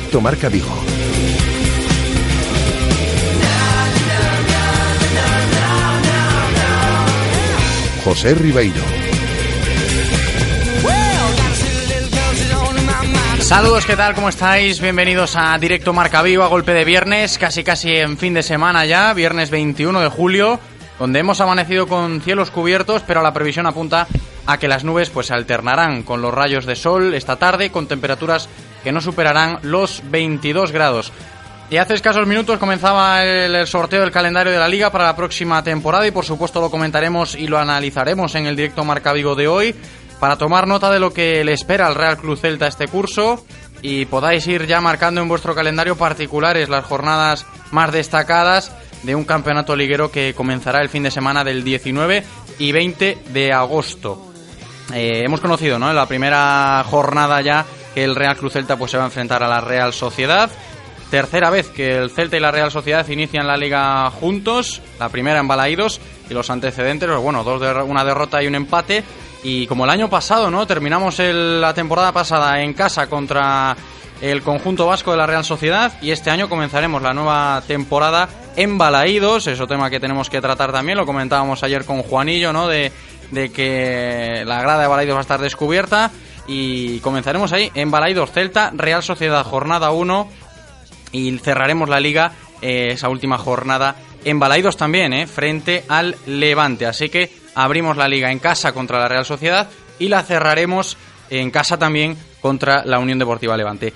Directo Marca Vigo. José Ribeiro. Saludos, ¿qué tal? ¿Cómo estáis? Bienvenidos a Directo Marca Vigo, a golpe de viernes, casi casi en fin de semana ya, viernes 21 de julio, donde hemos amanecido con cielos cubiertos, pero la previsión apunta a que las nubes pues se alternarán con los rayos de sol esta tarde, con temperaturas que no superarán los 22 grados. Y hace escasos minutos comenzaba el, sorteo del calendario de la liga para la próxima temporada y por supuesto lo comentaremos y lo analizaremos en el directo Marca Vigo de hoy para tomar nota de lo que le espera al Real Club Celta este curso y podáis ir ya marcando en vuestro calendario particulares las jornadas más destacadas de un campeonato liguero que comenzará el fin de semana del 19 y 20 de agosto. Eh, hemos conocido ¿no? la primera jornada ya que el Real Cruz Celta pues, se va a enfrentar a la Real Sociedad. Tercera vez que el Celta y la Real Sociedad inician la liga juntos, la primera en Balaídos y los antecedentes, pues, bueno, dos una derrota y un empate. Y como el año pasado, ¿no? Terminamos la temporada pasada en casa contra el conjunto vasco de la Real Sociedad y este año comenzaremos la nueva temporada en Balaídos, eso tema que tenemos que tratar también, lo comentábamos ayer con Juanillo, ¿no? De, de que la grada de Balaídos va a estar descubierta y comenzaremos ahí en Balaidos Celta, Real Sociedad jornada 1 y cerraremos la liga eh, esa última jornada en Balaidos también, eh, frente al Levante. Así que abrimos la liga en casa contra la Real Sociedad y la cerraremos en casa también contra la Unión Deportiva Levante.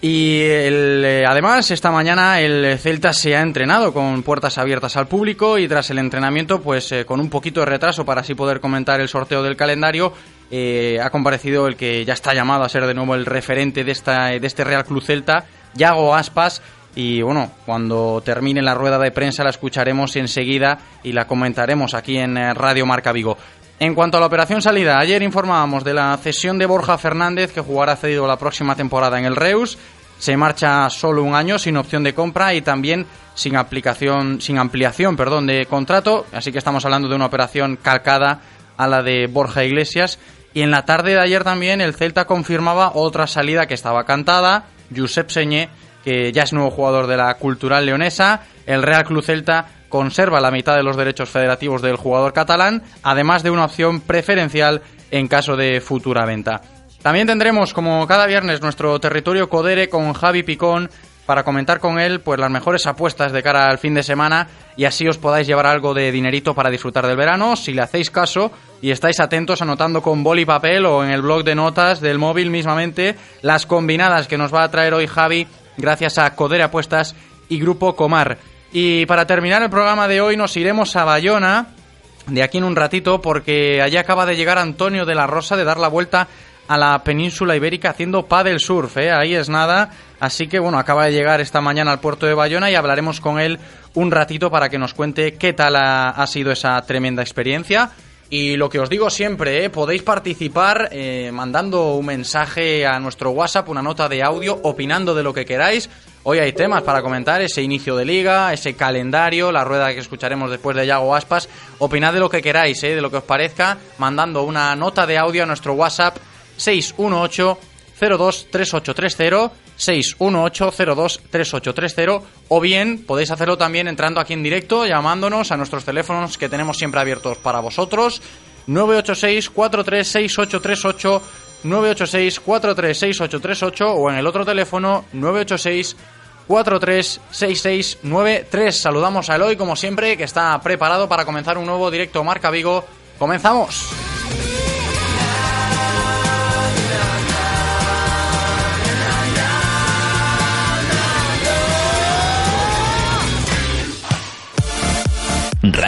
Y eh, además, esta mañana el Celta se ha entrenado con puertas abiertas al público y tras el entrenamiento, pues eh, con un poquito de retraso para así poder comentar el sorteo del calendario, eh, ha comparecido el que ya está llamado a ser de nuevo el referente de, esta, de este Real Club Celta, Yago Aspas. Y bueno, cuando termine la rueda de prensa la escucharemos enseguida y la comentaremos aquí en Radio Marca Vigo. En cuanto a la operación salida, ayer informábamos de la cesión de Borja Fernández, que jugará cedido la próxima temporada en el Reus. Se marcha solo un año sin opción de compra y también sin aplicación, sin ampliación, perdón, de contrato. Así que estamos hablando de una operación calcada a la de Borja Iglesias. Y en la tarde de ayer también el Celta confirmaba otra salida que estaba cantada, Josep Señé, que ya es nuevo jugador de la Cultural Leonesa. El Real Club Celta conserva la mitad de los derechos federativos del jugador catalán, además de una opción preferencial en caso de futura venta. También tendremos, como cada viernes, nuestro territorio Codere con Javi Picón para comentar con él pues las mejores apuestas de cara al fin de semana y así os podáis llevar algo de dinerito para disfrutar del verano si le hacéis caso y estáis atentos anotando con boli y papel o en el blog de notas del móvil mismamente las combinadas que nos va a traer hoy Javi gracias a Codere Apuestas y Grupo Comar. Y para terminar el programa de hoy nos iremos a Bayona de aquí en un ratito porque allá acaba de llegar Antonio de la Rosa de dar la vuelta a la península ibérica haciendo paddle surf, ¿eh? ahí es nada. Así que bueno, acaba de llegar esta mañana al puerto de Bayona y hablaremos con él un ratito para que nos cuente qué tal ha sido esa tremenda experiencia. Y lo que os digo siempre, ¿eh? podéis participar eh, mandando un mensaje a nuestro WhatsApp, una nota de audio, opinando de lo que queráis. Hoy hay temas para comentar, ese inicio de liga, ese calendario, la rueda que escucharemos después de Yago Aspas. Opinad de lo que queráis, ¿eh? de lo que os parezca, mandando una nota de audio a nuestro WhatsApp 618 023830 618023830 o bien podéis hacerlo también entrando aquí en directo llamándonos a nuestros teléfonos que tenemos siempre abiertos para vosotros 986 436838 986-436838 o en el otro teléfono 986 436693. Saludamos a Eloy, como siempre, que está preparado para comenzar un nuevo directo Marca Vigo. ¡Comenzamos!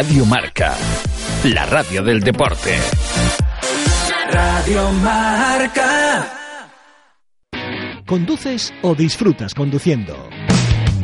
Radio Marca, la radio del deporte. Radio Marca. ¿Conduces o disfrutas conduciendo?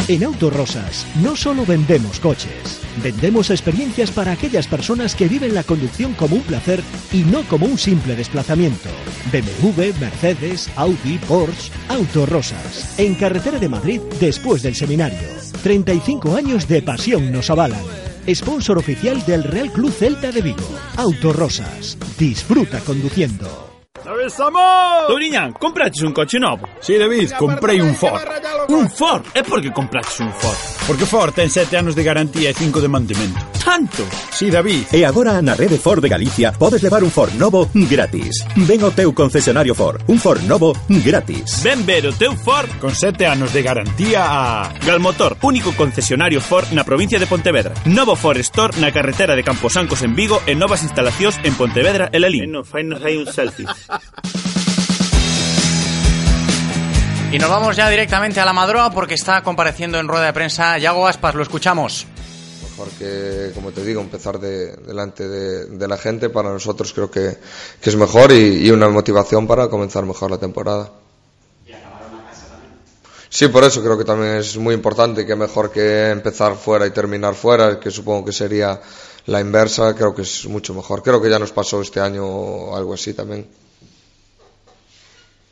En Autorosas no solo vendemos coches, vendemos experiencias para aquellas personas que viven la conducción como un placer y no como un simple desplazamiento. BMW, Mercedes, Audi, Porsche, Autorosas. En carretera de Madrid después del seminario. 35 años de pasión nos avalan. Sponsor oficial del Real Club Celta de Vigo. Autorosas. Disfruta conduciendo. Estamos? Touriñán, compraches un coche novo? Sí, David, comprei un Ford. Un Ford? E por que compraches un Ford? Porque Ford ten 7 anos de garantía e 5 de mantemento. Tanto? Sí, David. E agora na rede Ford de Galicia podes levar un Ford novo gratis. Ven ao teu concesionario Ford. Un Ford novo gratis. Ven ver o teu Ford Con 7 anos de garantía a... Galmotor, único concesionario Ford na provincia de Pontevedra. Novo Ford Store na carretera de Camposancos en Vigo e novas instalacións en Pontevedra e Lelín. No, fainos aí un selfie. Y nos vamos ya directamente a la Madroa porque está compareciendo en rueda de prensa Yago Aspas. Lo escuchamos. Mejor que, como te digo, empezar de, delante de, de la gente. Para nosotros creo que, que es mejor y, y una motivación para comenzar mejor la temporada. Sí, por eso creo que también es muy importante que mejor que empezar fuera y terminar fuera, que supongo que sería la inversa, creo que es mucho mejor. Creo que ya nos pasó este año algo así también.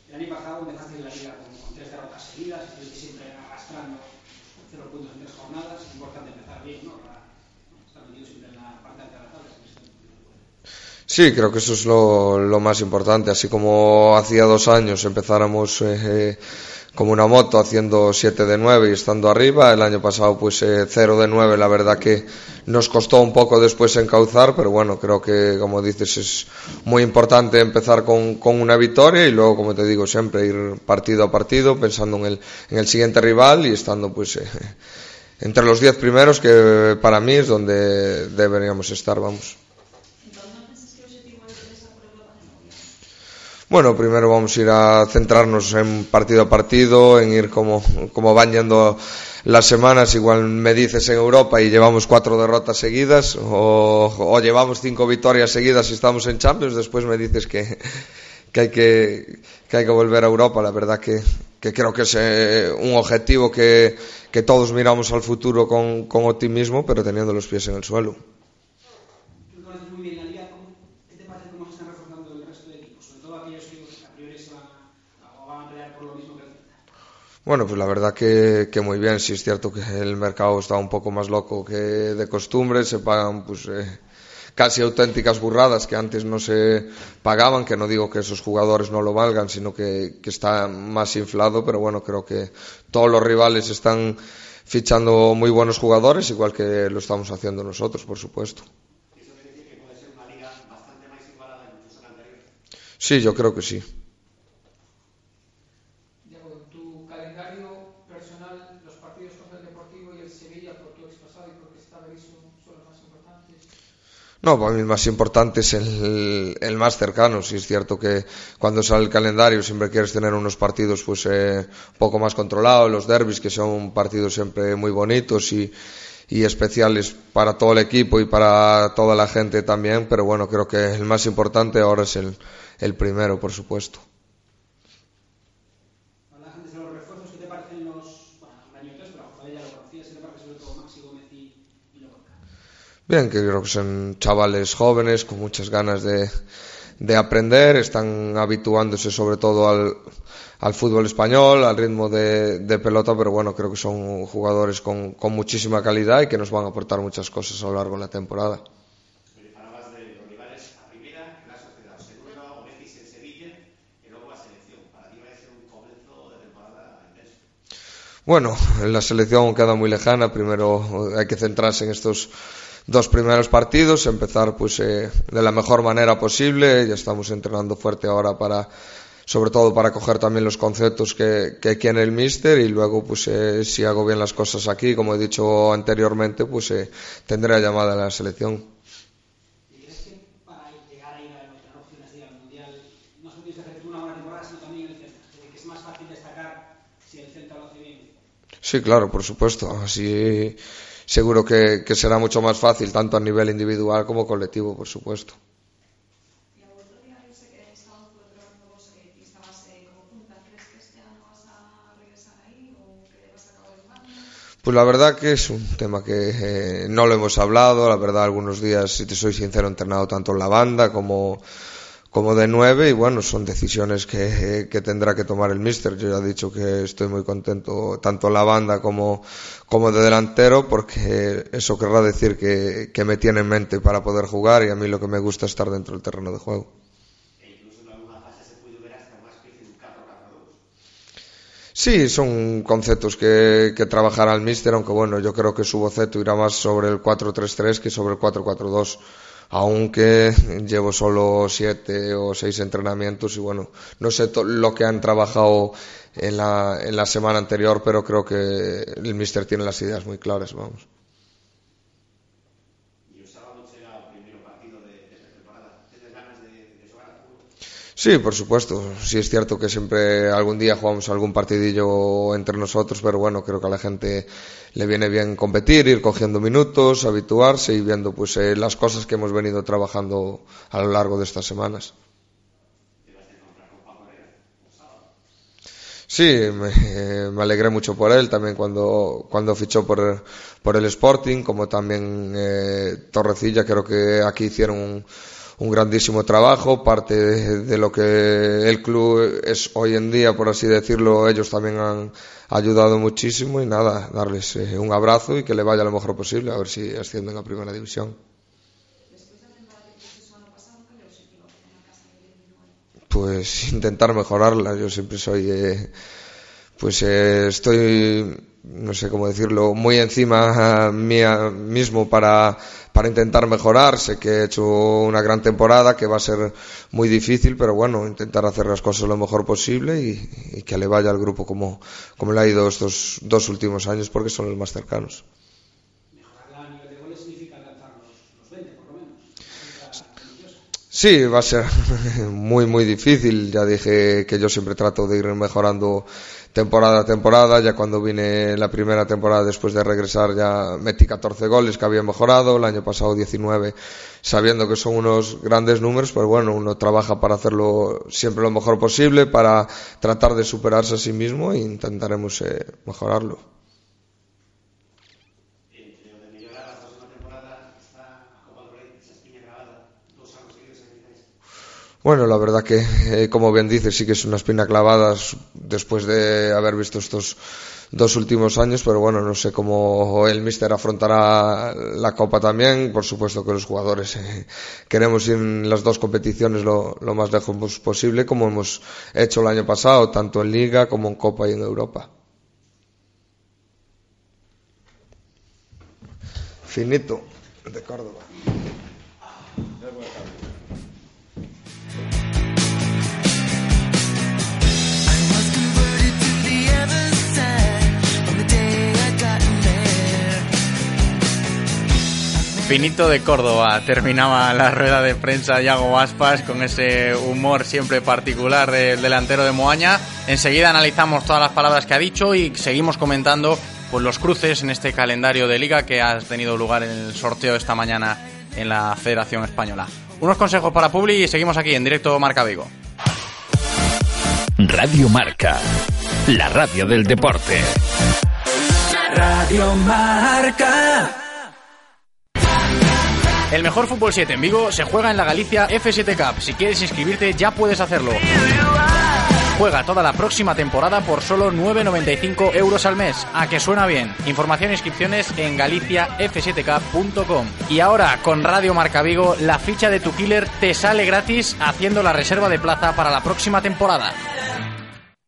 El año pasado empezaste la liga con, con tres derrotas seguidas, estuviste siempre arrastrando cero puntos en tres jornadas. Es importante empezar bien, ¿no? Para estar metido siempre en la parte alta de la tabla. Sí, creo que eso es lo, más importante. Así como hacía dos años empezáramos eh, como una moto haciendo 7 de 9 y estando arriba, el año pasado pues eh, 0 de 9, la verdad que nos costó un poco después encauzar, pero bueno, creo que como dices es muy importante empezar con, con una victoria y luego, como te digo, siempre ir partido a partido pensando en el, en el siguiente rival y estando pues eh, entre los 10 primeros que para mí es donde deberíamos estar, vamos. Bueno, primero vamos a ir a centrarnos en partido a partido, en ir como, como van yendo las semanas. Igual me dices en Europa y llevamos cuatro derrotas seguidas o, llevamos cinco victorias seguidas y estamos en Champions. Después me dices que, que, hay, que, que hay que volver a Europa. La verdad que, que creo que es eh, un objetivo que, que todos miramos al futuro con, con optimismo, pero teniendo los pies en el suelo. Tú conoces muy bien la liga. ¿cómo- ¿Qué te parece cómo se están reforzando el resto de equipos? Sobre todo aquellos que a priori se van a, o van a pelear por lo mismo que el Celta. Bueno, pues la verdad que, que muy bien. Sí es cierto que el mercado está un poco más loco que de costumbre. Se pagan pues eh, casi auténticas burradas que antes no se pagaban. Que no digo que esos jugadores no lo valgan, sino que, que está más inflado. Pero bueno, creo que todos los rivales están fichando muy buenos jugadores, igual que lo estamos haciendo nosotros, por supuesto. Sí, yo creo que sí. Diego, en tu calendario personal, los partidos contra el Deportivo y el Sevilla, por tu expasado y porque está Berizzo, son los más importantes. No, para mí el más importante es el, el más cercano. Sí es cierto que cuando sale el calendario siempre quieres tener unos partidos pues eh, un poco más controlados, los derbis que son partidos siempre muy bonitos y, y especiales para todo el equipo y para toda la gente también, pero bueno, creo que el más importante ahora es el, el primero, por supuesto. Hablabas antes de los refuerzos, ¿qué te parecen los. Bueno, un año tres, pero a José ya lo conocías, ¿qué te parece sobre todo Maxi Gómez y, y Lobotka? Bien, que creo que son chavales jóvenes con muchas ganas de, de aprender, están habituándose sobre todo al, al fútbol español, al ritmo de, pelota, pero bueno, creo que son jugadores con, con muchísima calidad y que nos van a aportar muchas cosas a lo largo de la temporada. Bueno, la selección queda muy lejana. Primero hay que centrarse en estos dos primeros partidos, empezar pues eh, de la mejor manera posible. Ya estamos entrenando fuerte ahora para sobre todo para coger también los conceptos que, que quiere el míster y luego pues eh, si hago bien las cosas aquí, como he dicho anteriormente, pues eh, tendré llamada a la selección. ¿Y crees que para llegar a ir a tener opciones de ir al Mundial no solo tienes que hacer tú una buena temporada, sino también el Celta? Es decir, que es más fácil destacar si el Celta lo hace bien. Sí, claro, por supuesto. Así seguro que, que será mucho más fácil, tanto a nivel individual como colectivo, por supuesto. Pues la verdad que es un tema que eh, no lo hemos hablado, la verdad algunos días, si te soy sincero, he entrenado tanto en la banda como, como de nueve y bueno, son decisiones que, que tendrá que tomar el míster. Yo ya he dicho que estoy muy contento tanto la banda como, como de delantero porque eso querrá decir que, que me tiene en mente para poder jugar y a mí lo que me gusta es estar dentro del terreno de juego. Sí, son conceptos que, que trabajará el míster, aunque bueno, yo creo que su boceto irá más sobre el 4-3-3 que sobre el 4-4-2, aunque llevo solo siete o seis entrenamientos y bueno, no sé lo que han trabajado en la, en la semana anterior, pero creo que el míster tiene las ideas muy claras, vamos. Sí, por supuesto. Sí es cierto que siempre algún día jugamos algún partidillo entre nosotros, pero bueno, creo que a la gente le viene bien competir, ir cogiendo minutos, habituarse y viendo pues eh, las cosas que hemos venido trabajando a lo largo de estas semanas. Sí, me, eh, me, alegré mucho por él también cuando, cuando fichó por, por el Sporting, como también eh, Torrecilla, creo que aquí hicieron un, un grandísimo trabajo, parte de, lo que el club es hoy en día, por así decirlo, ellos también han ayudado muchísimo y nada, darles eh, un abrazo y que le vaya lo mejor posible, a ver si ascienden a primera división. Pues intentar mejorarla, yo siempre soy, eh, pues eh, estoy no sé cómo decirlo, muy encima mía mismo para, para intentar mejorar. Sé que he hecho una gran temporada, que va a ser muy difícil, pero bueno, intentar hacer las cosas lo mejor posible y, que le vaya al grupo como, como le ha ido estos dos últimos años, porque son los más cercanos. Sí, va a ser muy, muy difícil. Ya dije que yo siempre trato de ir mejorando temporada a temporada. Ya cuando vine la primera temporada después de regresar ya metí 14 goles que había mejorado. El año pasado 19, sabiendo que son unos grandes números, pues bueno, uno trabaja para hacerlo siempre lo mejor posible, para tratar de superarse a sí mismo e intentaremos eh, mejorarlo. Bueno, la verdad que, eh, como bien dices, sí que es una espina clavada después de haber visto estos dos últimos años, pero bueno, no sé cómo el míster afrontará la Copa también. Por supuesto que los jugadores eh, queremos ir en las dos competiciones lo, lo más lejos posible, como hemos hecho el año pasado, tanto en Liga como en Copa y en Europa. Finito, de Córdoba. Finito de Córdoba terminaba la rueda de prensa Yago Aspas con ese humor siempre particular del delantero de Moaña. Enseguida analizamos todas las palabras que ha dicho y seguimos comentando pues, los cruces en este calendario de liga que ha tenido lugar en el sorteo esta mañana en la Federación Española. Unos consejos para Publi y seguimos aquí en directo Marca Vigo. Radio Marca, la radio del deporte. Radio Marca. El mejor fútbol 7 en Vigo se juega en la Galicia F7 Cup. Si quieres inscribirte ya puedes hacerlo. Juega toda la próxima temporada por solo 9,95 euros al mes. A que suena bien. Información e inscripciones en galiciaf7cup.com. Y ahora, con Radio Marca Vigo, la ficha de tu killer te sale gratis haciendo la reserva de plaza para la próxima temporada.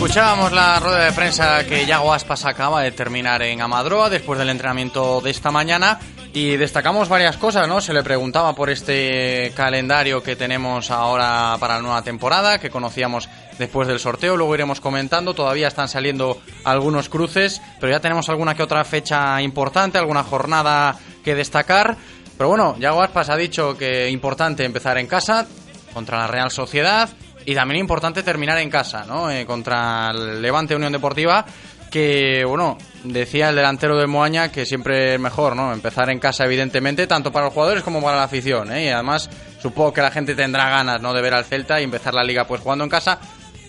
Escuchábamos la rueda de prensa que Yago Aspas acaba de terminar en Amadroa después del entrenamiento de esta mañana y destacamos varias cosas, ¿no? Se le preguntaba por este calendario que tenemos ahora para la nueva temporada, que conocíamos después del sorteo, luego iremos comentando, todavía están saliendo algunos cruces, pero ya tenemos alguna que otra fecha importante, alguna jornada que destacar. Pero bueno, Yago Aspas ha dicho que importante empezar en casa contra la Real Sociedad y también importante terminar en casa, ¿no? Eh, contra el Levante Unión Deportiva que, bueno, decía el delantero de Moaña que siempre es mejor, ¿no? Empezar en casa, evidentemente, tanto para los jugadores como para la afición, ¿eh? Y además, supongo que la gente tendrá ganas, ¿no? De ver al Celta y empezar la liga, pues jugando en casa,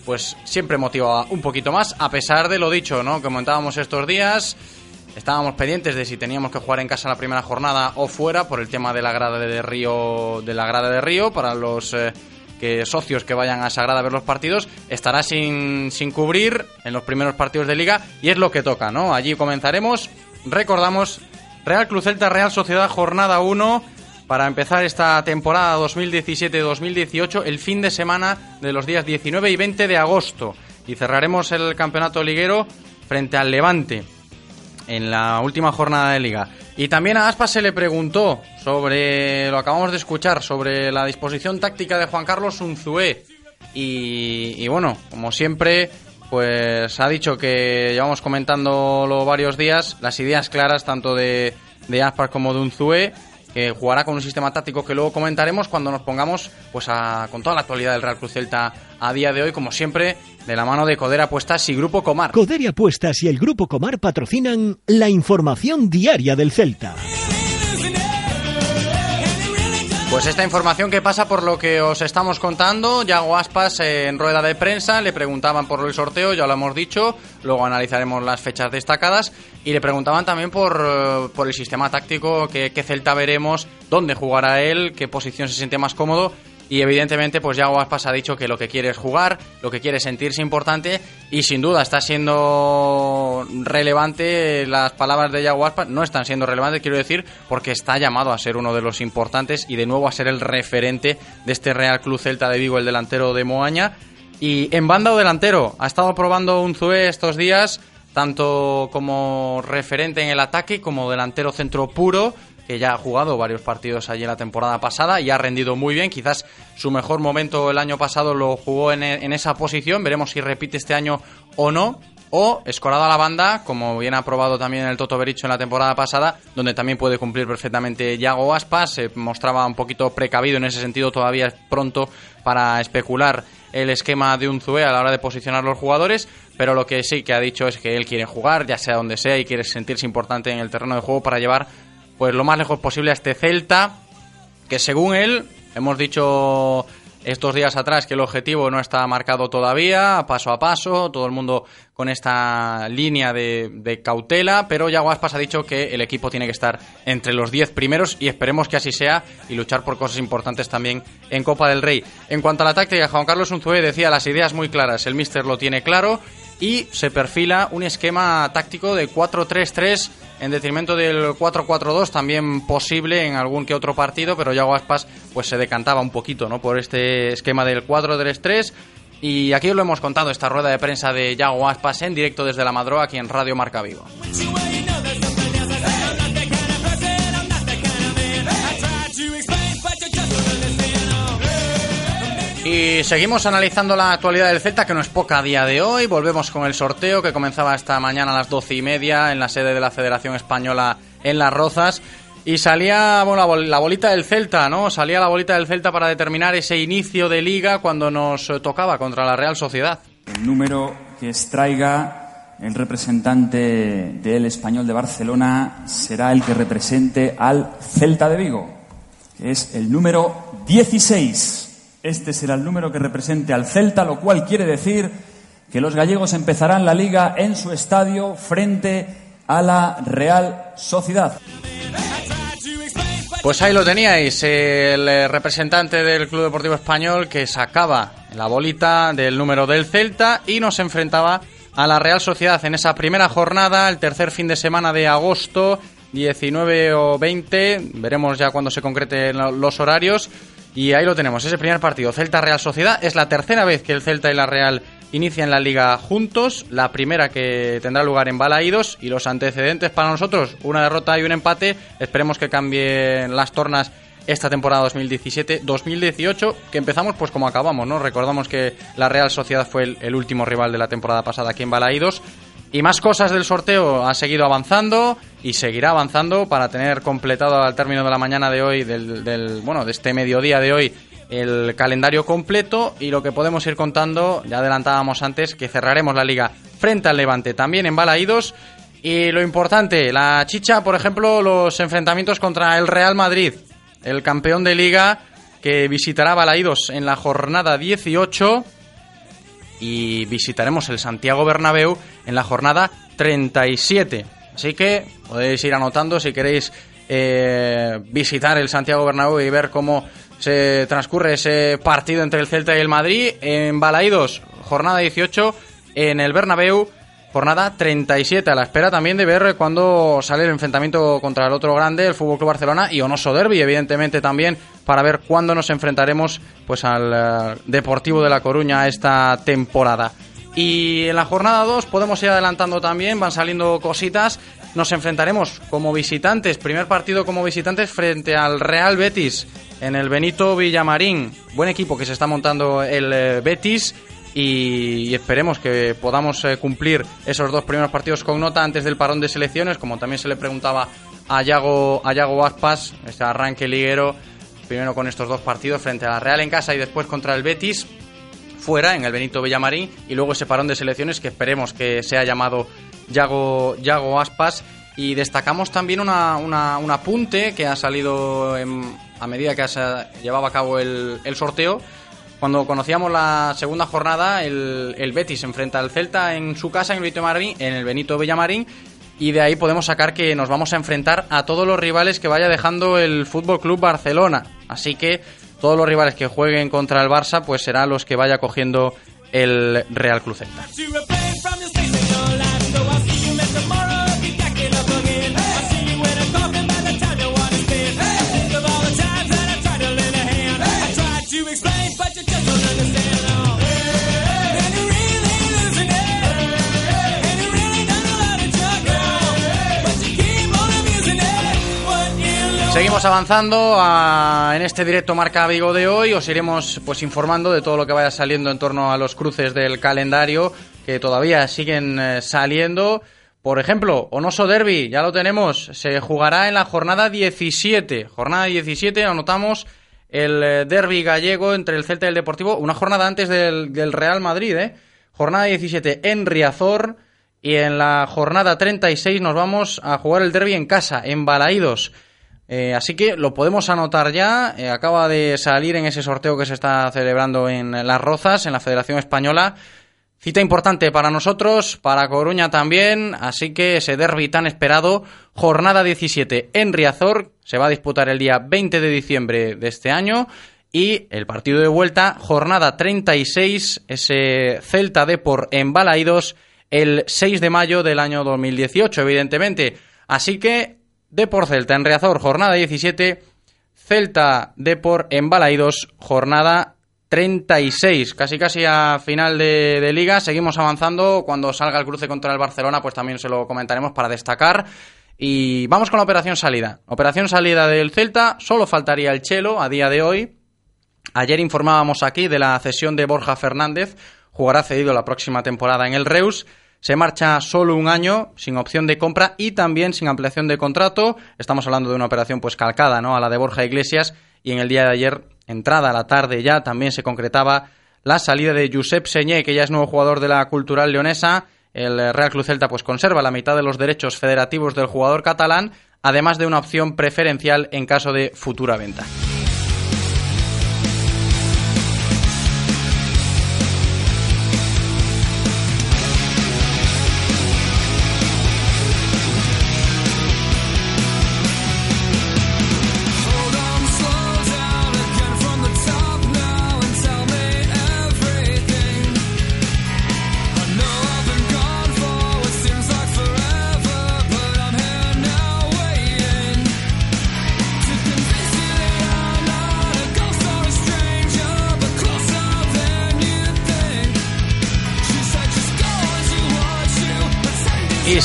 pues siempre motiva un poquito más, a pesar de lo dicho, ¿no? Que comentábamos estos días. Estábamos pendientes de si teníamos que jugar en casa la primera jornada o fuera por el tema de la grada de Río, de la grada de Río para los eh, que socios que vayan a Sagrada a ver los partidos estará sin, sin cubrir en los primeros partidos de liga y es lo que toca, ¿no? Allí comenzaremos. Recordamos Real Cruz Celta Real Sociedad jornada 1 para empezar esta temporada 2017-2018 el fin de semana de los días 19 y 20 de agosto y cerraremos el campeonato liguero frente al Levante en la última jornada de liga. Y también a Aspas se le preguntó sobre, lo acabamos de escuchar, sobre la disposición táctica de Juan Carlos Unzué. Y, y bueno, como siempre, pues ha dicho que llevamos comentándolo varios días, las ideas claras tanto de, de Aspas como de Unzué que jugará con un sistema táctico que luego comentaremos cuando nos pongamos pues a, con toda la actualidad del Real Cruz Celta a día de hoy, como siempre, de la mano de Codera Apuestas y Grupo Comar. Codere Apuestas y el Grupo Comar patrocinan la información diaria del Celta. Pues esta información que pasa por lo que os estamos contando, Yago Aspas en rueda de prensa le preguntaban por el sorteo, ya lo hemos dicho, luego analizaremos las fechas destacadas y le preguntaban también por, eh, por el sistema táctico, qué, qué Celta veremos, dónde jugará él, qué posición se siente más cómodo y evidentemente, pues ya Aspas ha dicho que lo que quiere es jugar, lo que quiere es sentirse importante y sin duda está siendo relevante las palabras de Yago no están siendo relevantes, quiero decir, porque está llamado a ser uno de los importantes y de nuevo a ser el referente de este Real Club Celta de Vigo, el delantero de Moaña. Y en banda o delantero, ha estado probando un Zue estos días, tanto como referente en el ataque como delantero centro puro que ya ha jugado varios partidos allí en la temporada pasada y ha rendido muy bien. Quizás su mejor momento el año pasado lo jugó en, en esa posición. Veremos si repite este año o no. O escorado a la banda, como bien ha probado también el Toto Bericho en la temporada pasada, donde también puede cumplir perfectamente Yago Aspas. Se mostraba un poquito precavido en ese sentido, todavía es pronto para especular el esquema de un Zue a la hora de posicionar los jugadores, pero lo que sí que ha dicho es que él quiere jugar, ya sea donde sea, y quiere sentirse importante en el terreno de juego para llevar pues lo más lejos posible a este Celta, que según él, hemos dicho estos días atrás que el objetivo no está marcado todavía, paso a paso, todo el mundo con esta línea de, cautela, pero ya Guaspas ha dicho que el equipo tiene que estar entre los 10 primeros y esperemos que así sea y luchar por cosas importantes también en Copa del Rey. En cuanto a la táctica, Juan Carlos Unzué decía las ideas muy claras, el míster lo tiene claro y se perfila un esquema táctico de 4-3-3 en detrimento del 4-4-2 también posible en algún que otro partido, pero ya Aspas pues se decantaba un poquito, ¿no? por este esquema del 4-3-3 Y aquí os lo hemos contado, esta rueda de prensa de Yago Aspas en directo desde la Madroa, aquí en Radio Marca Vigo. Y seguimos analizando la actualidad del Celta, que no es poca a día de hoy. Volvemos con el sorteo que comenzaba esta mañana a las doce y media en la sede de la Federación Española en Las Rozas. Y salía bueno, la, bol- la bolita del Celta, ¿no? Salía la bolita del Celta para determinar ese inicio de liga cuando nos eh, tocaba contra la Real Sociedad. El número que extraiga el representante del español de Barcelona será el que represente al Celta de Vigo, es el número 16. Este será el número que represente al Celta, lo cual quiere decir que los gallegos empezarán la liga en su estadio frente a la Real Sociedad. Pues ahí lo teníais, el eh, representante del Club Deportivo Español que sacaba la bolita del número del Celta y nos enfrentaba a la Real Sociedad en esa primera jornada, el tercer fin de semana de agosto, 19 o 20, veremos ya cuando se concreten lo- los horarios. Y ahí lo tenemos, ese primer partido, Celta-Real Sociedad, es la tercera vez que el Celta y la Real inician la liga juntos, la primera que tendrá lugar en Balaídos y los antecedentes para nosotros, una derrota y un empate, esperemos que cambien las tornas esta temporada 2017-2018, que empezamos pues como acabamos, ¿no? Recordamos que la Real Sociedad fue el, el último rival de la temporada pasada aquí en Balaídos. Y más cosas del sorteo ha seguido avanzando y seguirá avanzando para tener completado al término de la mañana de hoy, del, del- bueno, de este mediodía de hoy, el calendario completo y lo que podemos ir contando, ya adelantábamos antes que cerraremos la liga frente al Levante, también en Balaídos. Y lo importante, la chicha, por ejemplo, los enfrentamientos contra el Real Madrid, el campeón de liga que visitará Balaídos en la jornada 18 y visitaremos el Santiago Bernabéu en la jornada 37. Así que podéis ir anotando si queréis eh, visitar el Santiago Bernabéu y ver cómo se transcurre ese partido entre el Celta y el Madrid en Balaídos, jornada 18 en el Bernabéu. Jornada 37, a la espera también de ver cuándo sale el enfrentamiento contra el otro grande, el Fútbol Club Barcelona, y Onoso Derby, evidentemente también, para ver cuándo nos enfrentaremos pues al eh, Deportivo de La Coruña esta temporada. Y en la jornada 2 podemos ir adelantando también, van saliendo cositas. Nos enfrentaremos como visitantes, primer partido como visitantes frente al Real Betis en el Benito Villamarín. Buen equipo que se está montando el eh, Betis y, esperemos que podamos eh, cumplir esos dos primeros partidos con nota antes del parón de selecciones, como también se le preguntaba a Yago, a Yago Aspas, este arranque liguero, primero con estos dos partidos frente a la Real en casa y después contra el Betis fuera en el Benito Villamarín y luego ese parón de selecciones que esperemos que sea llamado Yago, Yago Aspas. Y destacamos también una, una- un apunte que ha salido en- a medida que se llevaba a cabo el, el sorteo cuando conocíamos la segunda jornada, el, el Betis enfrenta al Celta en su casa en el Benito Villamarín, en el Benito Villamarín y de ahí podemos sacar que nos vamos a enfrentar a todos los rivales que vaya dejando el Fútbol Club Barcelona. Así que todos los rivales que jueguen contra el Barça, pues serán los que vaya cogiendo el Real Club Celta. Seguimos avanzando a- en este directo Marca Vigo de hoy. Os iremos pues informando de todo lo que vaya saliendo en torno a los cruces del calendario que todavía siguen eh, saliendo. Por ejemplo, Onoso Derby, ya lo tenemos, se jugará en la jornada 17. Jornada 17, anotamos el eh, derby gallego entre el Celta y el Deportivo, una jornada antes del, Real Madrid, ¿eh? Jornada 17 en Riazor y en la jornada 36 nos vamos a jugar el derby en casa, en Balaídos. Eh, así que lo podemos anotar ya. Eh, acaba de salir en ese sorteo que se está celebrando en Las Rozas, en la Federación Española. Cita importante para nosotros, para Coruña también. Así que ese derby tan esperado, jornada 17 en Riazor, se va a disputar el día 20 de diciembre de este año. Y el partido de vuelta, jornada 36, ese Celta Depor en Balaídos, el 6 de mayo del año 2018, evidentemente. Así que Depor Celta en Riazor, jornada 17. Celta Depor en Balaídos, jornada 36, casi casi a final de, de liga. Seguimos avanzando. Cuando salga el cruce contra el Barcelona, pues también se lo comentaremos para destacar. Y vamos con la operación salida. Operación salida del Celta, solo faltaría el Chelo a día de hoy. Ayer informábamos aquí de la cesión de Borja Fernández, jugará cedido la próxima temporada en el Reus. Se marcha solo un año, sin opción de compra y también sin ampliación de contrato. Estamos hablando de una operación pues calcada, ¿no? A la de Borja Iglesias. Y en el día de ayer, entrada a la tarde ya, también se concretaba la salida de Josep Señé, que ya es nuevo jugador de la Cultural Leonesa. El Real Club Celta pues conserva la mitad de los derechos federativos del jugador catalán, además de una opción preferencial en caso de futura venta.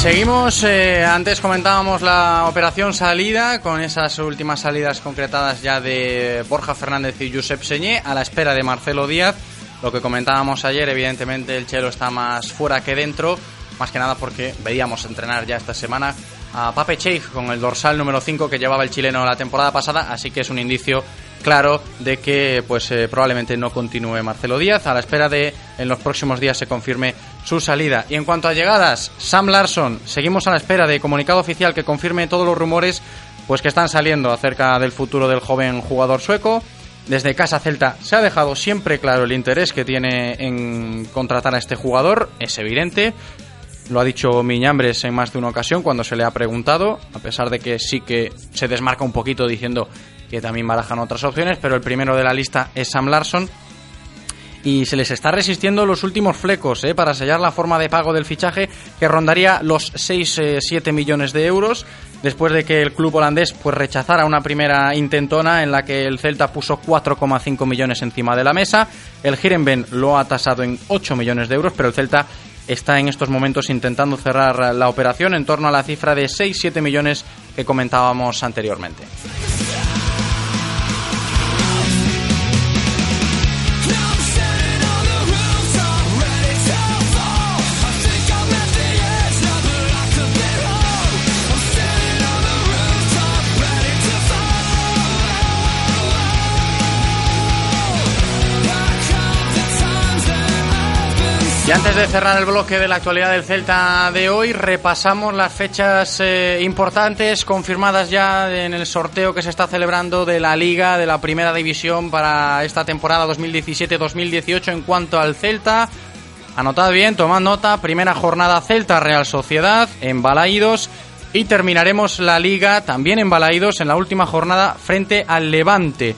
Seguimos, eh, antes comentábamos la operación salida, con esas últimas salidas concretadas ya de Borja Fernández y Josep Señé, a la espera de Marcelo Díaz. Lo que comentábamos ayer, evidentemente el Chelo está más fuera que dentro, más que nada porque veíamos entrenar ya esta semana a Pape Cheif con el dorsal número 5 que llevaba el chileno la temporada pasada, así que es un indicio claro de que pues eh, probablemente no continúe Marcelo Díaz a la espera de en los próximos días se confirme su salida. Y en cuanto a llegadas, Sam Larson, seguimos a la espera de comunicado oficial que confirme todos los rumores pues que están saliendo acerca del futuro del joven jugador sueco. Desde Casa Celta se ha dejado siempre claro el interés que tiene en contratar a este jugador, es evidente. Lo ha dicho Miñambres en más de una ocasión cuando se le ha preguntado, a pesar de que sí que se desmarca un poquito diciendo que también barajan otras opciones, pero el primero de la lista es Sam Larson. Y se les está resistiendo los últimos flecos ¿eh? para sellar la forma de pago del fichaje que rondaría los 6-7 millones de euros después de que el club holandés pues rechazara una primera intentona en la que el Celta puso 4,5 millones encima de la mesa. El Girenben lo ha tasado en 8 millones de euros, pero el Celta está en estos momentos intentando cerrar la operación en torno a la cifra de 6-7 millones que comentábamos anteriormente. Cerrar el bloque de la actualidad del Celta de hoy, repasamos las fechas eh, importantes confirmadas ya en el sorteo que se está celebrando de la Liga de la Primera División para esta temporada 2017-2018 en cuanto al Celta. Anotad bien, tomad nota, primera jornada Celta Real Sociedad en Balaídos y terminaremos la Liga también en Balaídos en la última jornada frente al Levante.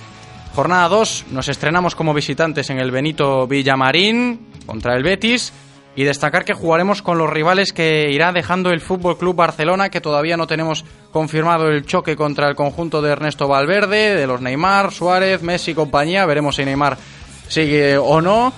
Jornada 2, nos estrenamos como visitantes en el Benito Villamarín contra el Betis y destacar que jugaremos con los rivales que irá dejando el Fútbol Club Barcelona, que todavía no tenemos confirmado el choque contra el conjunto de Ernesto Valverde, de los Neymar, Suárez, Messi y compañía. Veremos si Neymar sigue o no.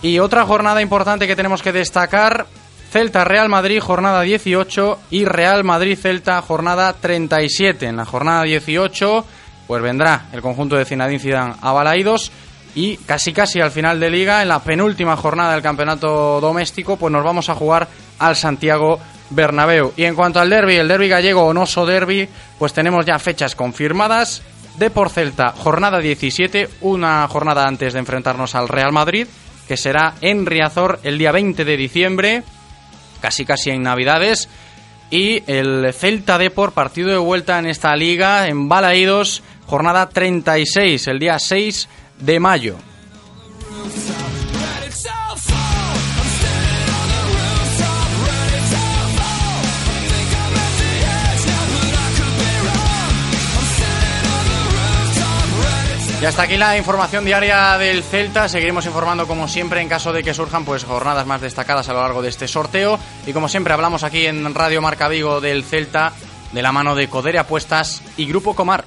Y otra jornada importante que tenemos que destacar, Celta Real Madrid jornada 18 y Real Madrid Celta jornada 37. En la jornada 18 pues vendrá el conjunto de Zinedine Zidane a Balaidos y casi casi al final de liga, en la penúltima jornada del campeonato doméstico, pues nos vamos a jugar al Santiago Bernabéu. Y en cuanto al derby, el derby gallego o noso derby, pues tenemos ya fechas confirmadas. De por Celta, jornada 17, una jornada antes de enfrentarnos al Real Madrid, que será en Riazor el día 20 de diciembre, casi casi en Navidades. Y el Celta Depor, partido de vuelta en esta liga, en Balaídos, jornada 36, el día 6 de mayo. Y hasta aquí la información diaria del Celta. Seguiremos informando como siempre en caso de que surjan pues jornadas más destacadas a lo largo de este sorteo. Y como siempre hablamos aquí en Radio Marca Vigo del Celta de la mano de Codere Apuestas y Grupo Comar.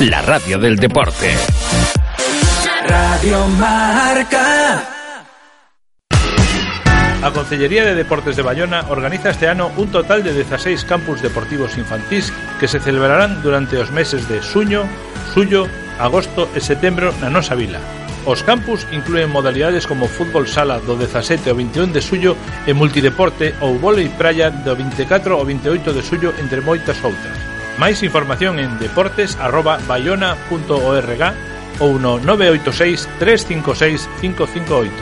la radio del deporte. Radio Marca. A Concellería de Deportes de Bayona organiza este ano un total de 16 campus deportivos infantís que se celebrarán durante os meses de suño, suyo, agosto e setembro na nosa vila. Os campus incluen modalidades como fútbol sala do 17 ao 21 de suyo e multideporte ou volei praia do 24 ao 28 de suyo entre moitas outras. Máis información en deportes@bayona.org ou no 986 356 558.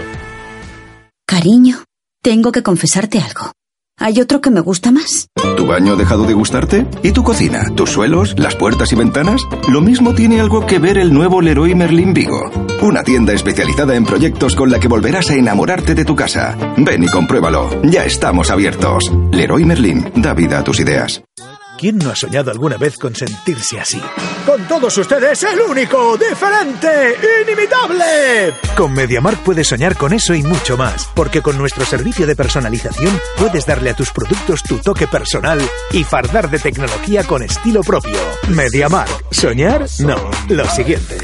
Cariño, tengo que confesarte algo. Hay otro que me gusta más. ¿Tu baño ha dejado de gustarte? ¿Y tu cocina? ¿Tus suelos? ¿Las puertas y ventanas? Lo mismo tiene algo que ver el nuevo Leroy Merlin Vigo. Una tienda especializada en proyectos con la que volverás a enamorarte de tu casa. Ven y compruébalo. Ya estamos abiertos. Leroy Merlin, da vida a tus ideas. ¿Quién no ha soñado alguna vez con sentirse así? Con todos ustedes, el único, diferente, inimitable. Con MediaMark puedes soñar con eso y mucho más, porque con nuestro servicio de personalización puedes darle a tus productos tu toque personal y fardar de tecnología con estilo propio. MediaMark, soñar, no, lo siguiente.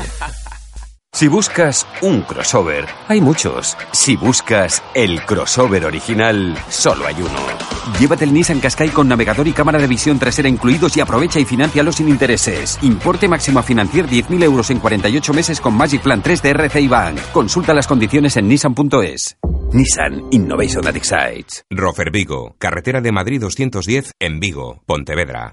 Si buscas un crossover, hay muchos. Si buscas el crossover original, solo hay uno. Llévate el Nissan Qashqai con navegador y cámara de visión trasera incluidos y aprovecha y financialo sin intereses. Importe máximo a financiar 10.000 euros en 48 meses con Magic Plan 3 de RCI Bank. Consulta las condiciones en nissan.es. Nissan Innovation that excites. Rofer Vigo, carretera de Madrid 210 en Vigo, Pontevedra.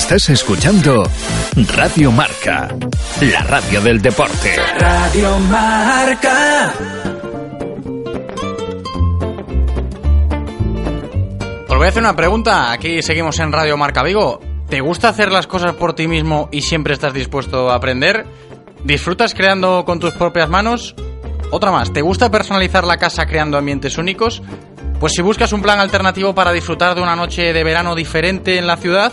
Estás escuchando Radio Marca, la radio del deporte. Radio Marca. Os voy a hacer una pregunta. Aquí seguimos en Radio Marca Vigo. ¿Te gusta hacer las cosas por ti mismo y siempre estás dispuesto a aprender? ¿Disfrutas creando con tus propias manos? Otra más, ¿te gusta personalizar la casa creando ambientes únicos? Pues si buscas un plan alternativo para disfrutar de una noche de verano diferente en la ciudad,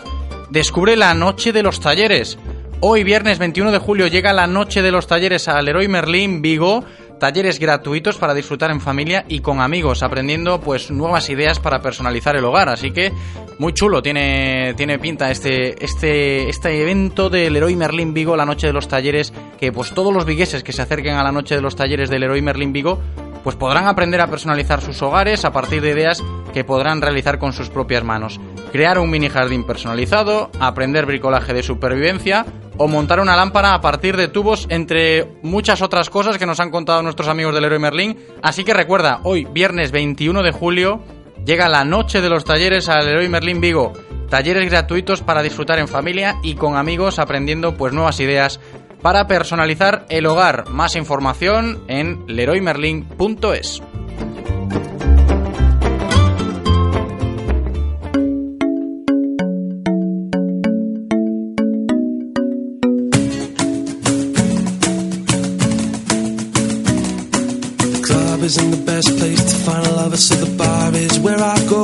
descubre la Noche de los Talleres. Hoy, viernes 21 de julio, llega la Noche de los Talleres al Leroy Merlin Vigo. Talleres gratuitos para disfrutar en familia y con amigos, aprendiendo pues nuevas ideas para personalizar el hogar. Así que muy chulo tiene, tiene pinta este, este, este evento del Leroy Merlin Vigo, la Noche de los Talleres, que pues todos los vigueses que se acerquen a la Noche de los Talleres del Leroy Merlin Vigo pues podrán aprender a personalizar sus hogares a partir de ideas que podrán realizar con sus propias manos. Crear un mini jardín personalizado, aprender bricolaje de supervivencia o montar una lámpara a partir de tubos, entre muchas otras cosas que nos han contado nuestros amigos del Héroe Merlín. Así que recuerda, hoy, viernes 21 de julio, llega la noche de los talleres al Héroe Merlín Vigo. Talleres gratuitos para disfrutar en familia y con amigos aprendiendo pues nuevas ideas para personalizar el hogar. Más información en leroymerlin.es. isn't the best place to find a lover, so the bar is where I go.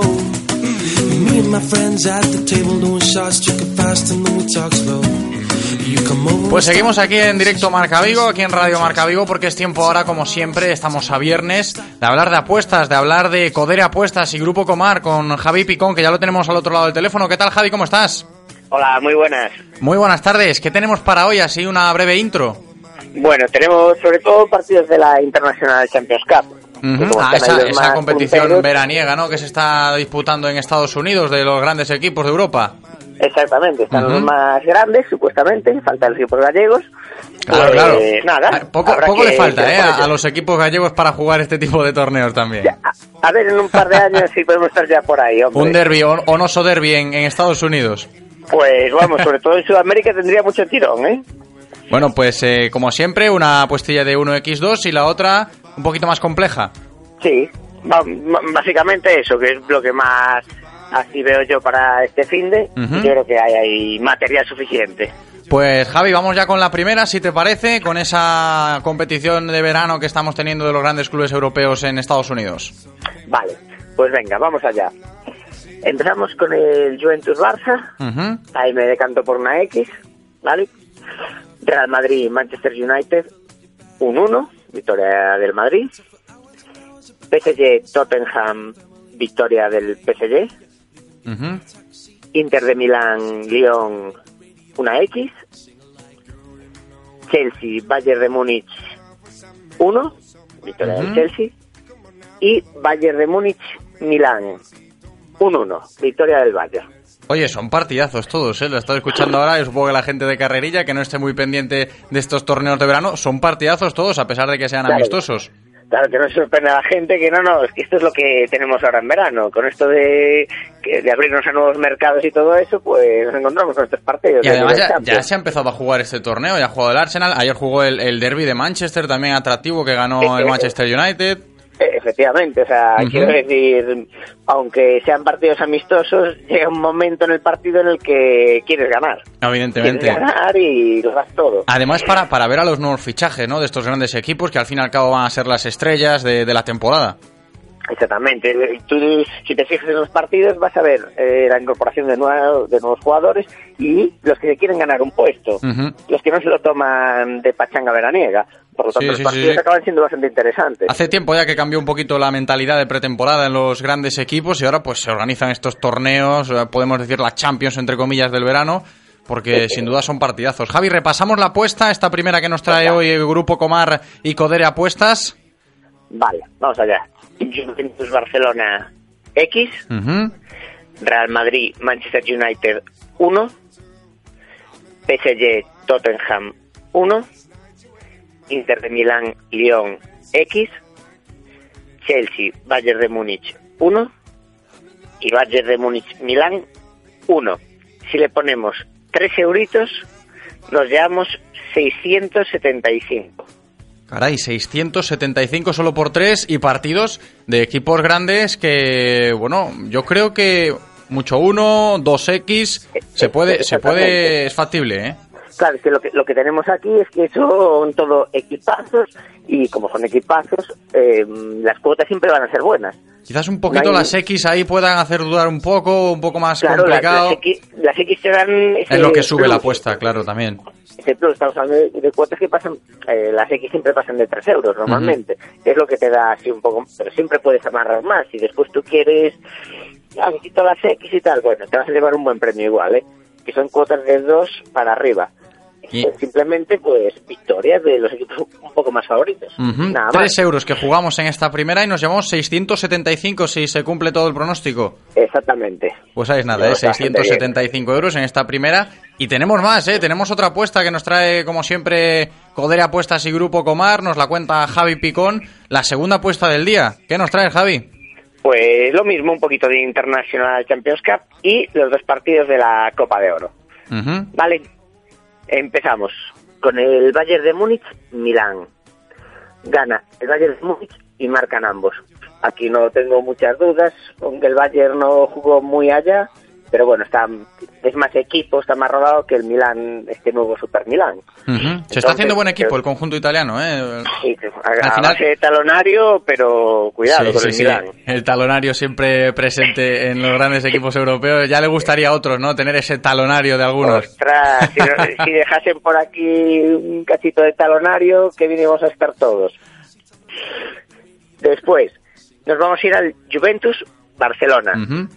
Me and my friends at the table doing shots, drinking fast, and then we talk slow. You come over. Pues seguimos aquí en directo Marca Vigo, aquí en Radio Marca Vigo, porque es tiempo ahora, como siempre, estamos a viernes, de hablar de apuestas, de hablar de Codere Apuestas y Grupo Comar con Javi Picón, que ya lo tenemos al otro lado del teléfono. ¿Qué tal, Javi? ¿Cómo estás? Hola, muy buenas. Muy buenas tardes. ¿Qué tenemos para hoy? Así una breve intro. Bueno, tenemos sobre todo partidos de la International Champions Cup. Ah, están esa, esa competición punteros. veraniega, ¿no? Que se está disputando en Estados Unidos de los grandes equipos de Europa. Exactamente, están los más grandes, supuestamente, faltan los equipos gallegos. Claro, Pues, claro. Nada, Ah, Poco, le falta, ¿eh? A, los equipos gallegos para jugar este tipo de torneos también. A ver, en un par de años sí podemos estar ya por ahí, hombre. Un derby, o, o no so derby en, en Estados Unidos. Pues vamos, sobre todo en Sudamérica tendría mucho tirón, ¿eh? Bueno, pues eh, como siempre, una apuestilla de 1x2 y la otra un poquito más compleja. Sí, básicamente eso, que es lo que más así veo yo para este fin de. Yo creo que hay, hay material suficiente. Pues Javi, vamos ya con la primera, si te parece, con esa competición de verano que estamos teniendo de los grandes clubes europeos en Estados Unidos. Vale, pues venga, vamos allá. Empezamos con el Juventus Barça. Ahí me decanto por una X, ¿vale? Real Madrid, Manchester United, un 1, victoria del Madrid. PSG, Tottenham, victoria del PSG. Inter de Milán, Lyon, una X. Chelsea, Bayern de Múnich, 1, victoria del Chelsea. Y Bayern de Múnich, Milán, un 1, victoria del Bayern. Oye, son partidazos todos, ¿eh? Lo he estado escuchando ahora y supongo que la gente de carrerilla que no esté muy pendiente de estos torneos de verano, son partidazos todos, a pesar de que sean Claro. amistosos. Claro, que no se sorprende a la gente que no, no, es que esto es lo que tenemos ahora en verano. Con esto de, de abrirnos a nuevos mercados y todo eso, pues nos encontramos con estos partidos. Y de además ya, se ha empezado a jugar este torneo, ya ha jugado el Arsenal, ayer jugó el, el derby de Manchester, también atractivo, que ganó el Manchester United. Eh, Efectivamente, o sea, quiero decir, aunque sean partidos amistosos, llega un momento en el partido en el que quieres ganar. Evidentemente. Quieres ganar y lo das todo. Además, para, para ver a los nuevos fichajes ¿no? de estos grandes equipos que al fin y al cabo van a ser las estrellas de, de la temporada. Exactamente. Tú, si te fijas en los partidos, vas a ver eh, la incorporación de, nuevo- de nuevos jugadores y los que quieren ganar un puesto. Los que no se lo toman de pachanga veraniega. Por lo tanto, Sí, los sí, partidos sí. acaban siendo bastante interesantes. Hace tiempo ya que cambió un poquito la mentalidad de pretemporada en los grandes equipos y ahora pues se organizan estos torneos, eh, podemos decir la Champions entre comillas del verano, porque sin duda son partidazos. Javi, repasamos la apuesta, esta primera que nos trae hoy el Grupo Comar y Codere Apuestas. Vale, vamos allá. Juventus Barcelona X. Real Madrid Manchester United 1, PSG Tottenham 1, Inter de Milán Lyon X, Chelsea Bayern de Múnich 1 y Bayern de Múnich Milán 1. Si le ponemos 3 euritos, nos llevamos 675. Caray, 675 solo por tres y partidos de equipos grandes que, bueno, yo creo que mucho uno, 2X, se puede, se puede, es factible, ¿eh? Claro, es que lo, que lo que tenemos aquí es que son todo equipazos y como son equipazos, eh, las cuotas siempre van a ser buenas. Quizás un poquito No hay- las X ahí puedan hacer dudar un poco, un poco más Claro, complicado. las X, las X te dan... Es lo que sube la apuesta, claro, también. Ese plus, estamos hablando de, de cuotas que pasan, eh, las X siempre pasan de 3 euros normalmente. Es lo que te da así un poco, pero siempre puedes amarrar más. Si después tú quieres, ah, quito las X y tal, bueno, te vas a llevar un buen premio igual, ¿eh? Que son cuotas de 2 para arriba. Y- simplemente, pues, victorias de los equipos un poco más favoritos. Nada más. Tres euros que jugamos en esta primera y nos llevamos 675 si se cumple todo el pronóstico. Exactamente. Pues ahí es nada, ¿eh? está bastante 675 euros en esta primera. Y tenemos más, ¿eh? Tenemos otra apuesta que nos trae, como siempre, Codere Apuestas y Grupo Comar. Nos la cuenta Javi Picón. La segunda apuesta del día. ¿Qué nos trae, Javi? Pues lo mismo, un poquito de International Champions Cup y los dos partidos de la Copa de Oro. Vale, empezamos con el Bayern de Múnich, Milán. Gana el Bayern de Múnich y marcan ambos. Aquí no tengo muchas dudas, aunque el Bayern no jugó muy allá, pero bueno, está es más equipo, está más rodado que el Milán, este nuevo Super Milán. Ujú. Se Entonces, está haciendo buen equipo el conjunto italiano, ¿eh? Sí, a, a final- base de talonario, pero cuidado Sí, con sí, el sí. Milán. El talonario siempre presente en los grandes equipos europeos. Ya le gustaría a otros, ¿no? Tener ese talonario de algunos. Ostras, si, no- si dejasen por aquí un cachito de talonario, que bien íbamos a estar todos. Después, nos vamos a ir al Juventus Barcelona. Ujú.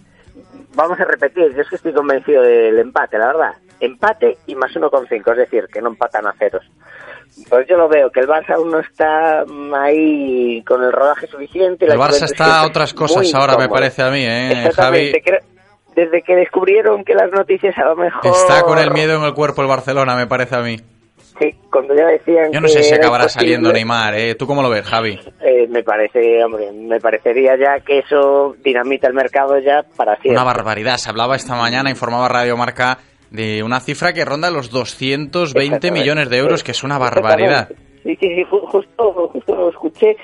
Vamos a repetir, yo es que estoy convencido del empate, la verdad. Empate y más 1,5, es decir, que no empatan a ceros. Pues yo lo veo, que el Barça aún no está ahí con el rodaje suficiente. El Barça está a otras cosas ahora, me parece a mí, ¿eh, Exactamente, Javi? creo, desde que descubrieron que las noticias a lo mejor... Está con el miedo en el cuerpo el Barcelona, me parece a mí. Sí, cuando ya decían Yo no que sé si acabará saliendo Neymar, ¿eh? ¿Tú cómo lo ves, Javi? eh, me parece, hombre, me parecería ya que eso dinamita el mercado ya para siempre. Una barbaridad. Se hablaba esta mañana, informaba Radio Marca, de una cifra que ronda los 220 Exactamente. millones de euros, que es una barbaridad. Sí, sí, sí, ju- justo, justo lo escuché,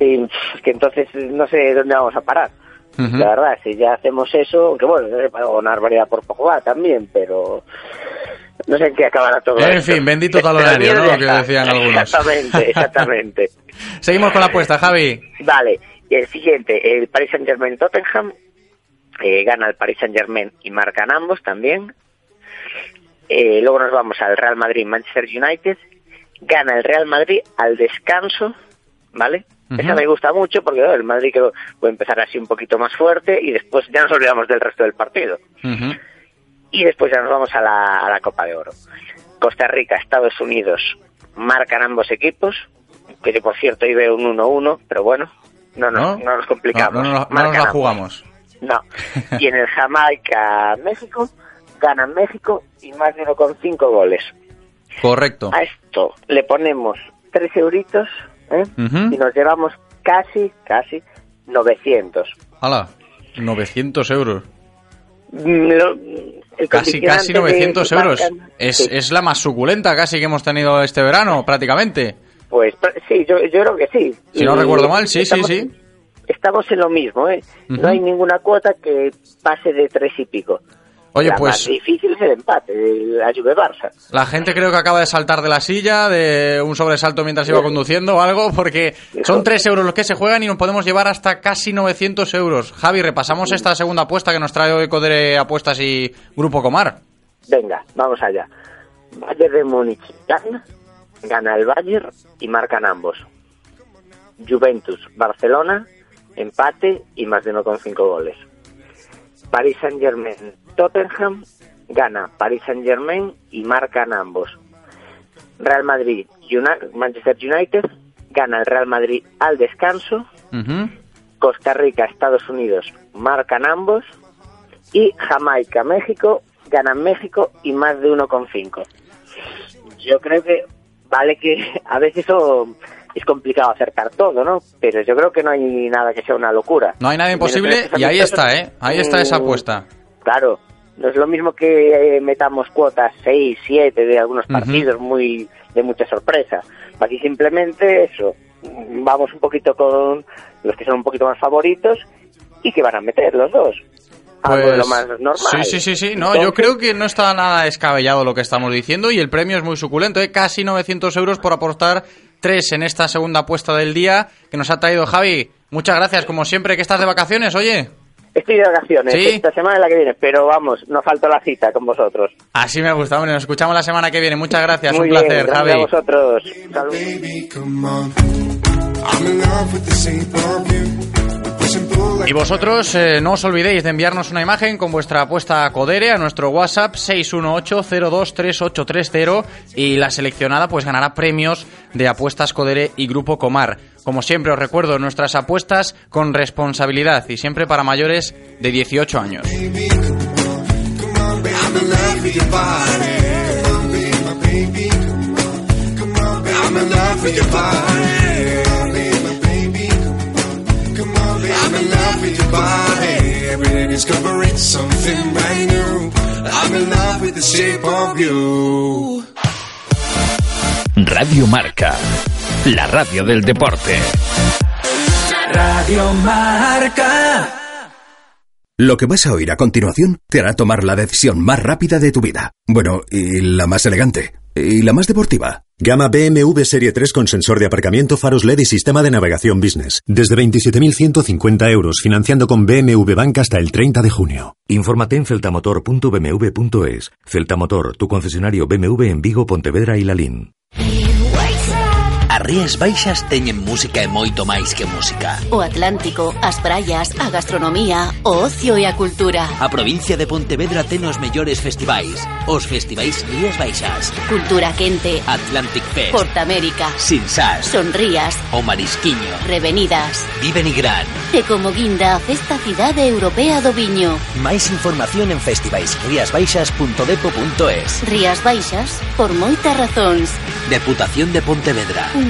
y, que entonces no sé dónde vamos a parar. La verdad, si ya hacemos eso, aunque bueno, es una barbaridad por Pogba también, pero no sé en qué acabará todo En esto. fin, bendito talonario, ¿no? Lo que decían algunos. Exactamente, exactamente. Seguimos con la apuesta, Javi. Vale, y el siguiente, el Paris Saint Germain Tottenham, eh, gana el Paris Saint Germain y marcan ambos también. Eh, luego nos vamos al Real Madrid Manchester United, gana el Real Madrid al descanso, ¿vale? Ujú. Esa me gusta mucho porque bueno, el Madrid que puede empezar así un poquito más fuerte y después ya nos olvidamos del resto del partido. Y después ya nos vamos a la, a la Copa de Oro. Costa Rica, Estados Unidos, marcan ambos equipos, que yo por cierto ahí veo un 1-1, pero bueno, no, ¿No? no nos complicamos. No, no, no, no nos la jugamos. No. Y en el Jamaica, México, ganan México y más de 1,5 goles. Correcto. A esto le ponemos 3 euritos ¿eh? Y nos llevamos casi, casi 900. Hala, 900 euros. Mm, lo- Casi, casi condicionante de 900 que euros. Es, sí, es la más suculenta casi que hemos tenido este verano, prácticamente. Pues sí, yo, yo creo que sí. Si no recuerdo mal, sí, sí, estamos- sí. Estamos en lo mismo, ¿eh? No hay ninguna cuota que pase de tres y pico. Oye, la pues- más difícil es el empate, la Juve Barça. La gente creo que acaba de saltar de la silla, de un sobresalto mientras iba conduciendo o algo, porque son 3 euros los que se juegan y nos podemos llevar hasta casi 900 euros. Javi, repasamos esta segunda apuesta que nos trae hoy Codere Apuestas y Grupo Comar. Venga, vamos allá. Bayern de Múnich gana, gana el Bayern y marcan ambos. Juventus, Barcelona, empate y más de 1,5 goles. Paris Saint Germain, Tottenham, gana Paris Saint Germain y marcan ambos. Real Madrid, Uni- Manchester United, gana el Real Madrid al descanso. Costa Rica, Estados Unidos, marcan ambos. Y Jamaica, México, ganan México y más de 1,5. Yo creo que vale que a veces eso es complicado acertar todo, ¿no? Pero yo creo que no hay nada que sea una locura. No hay nada imposible y ahí está, ¿eh? Ahí está esa mm, apuesta. Claro, no es lo mismo que eh, metamos cuotas 6, 7 de algunos partidos muy de mucha sorpresa. Aquí simplemente eso, vamos un poquito con los que son un poquito más favoritos y que van a meter los dos. Algo de lo más normal. Pues Sí, sí, sí, sí. No, yo creo que no está nada descabellado lo que estamos diciendo y el premio es muy suculento, ¿eh? Casi 900 euros por aportar tres en esta segunda apuesta del día que nos ha traído Javi. Muchas gracias, como siempre, que estás de vacaciones, oye. Estoy de vacaciones ¿Sí? esta semana y la que viene, pero vamos, no falta la cita con vosotros. Así me gusta, hombre. Nos escuchamos la semana que viene. Muchas gracias, Muy un bien, placer, Javi. a vosotros. Salud. Y vosotros eh, no os olvidéis de enviarnos una imagen con vuestra apuesta a Codere a nuestro WhatsApp 618-023830 y la seleccionada pues ganará premios de apuestas Codere y Grupo Comar. Como siempre os recuerdo nuestras apuestas con responsabilidad y siempre para mayores de 18 años. Radio Marca, la radio del deporte. Radio Marca. Lo que vas a oír a continuación te hará tomar la decisión más rápida de tu vida. Bueno, y la más elegante. Y la más deportiva. Gama BMW Serie 3 con sensor de aparcamiento, faros LED y sistema de navegación business. Desde 27.150 euros, financiando con BMW Bank hasta el 30 de junio. Infórmate en celtamotor.bmw.es. Celtamotor, tu concesionario BMW en Vigo, Pontevedra y Lalín. As Rías Baixas teñen música e moito máis que música. O Atlántico, as praias, a gastronomía, o ocio e a cultura. A provincia de Pontevedra ten os mellores festivais. Os festivais Rías Baixas. Cultura Quente. Atlantic Fest. Portamérica. Sinsas. Sonrías. O Marisquiño. Revenidas. Vive Nigrán. E como guinda a Festa Cidade Europea do Viño. Máis información en festivaisriasbaixas.depo.es Rías Baixas, por moitas razóns. Deputación de Pontevedra. Un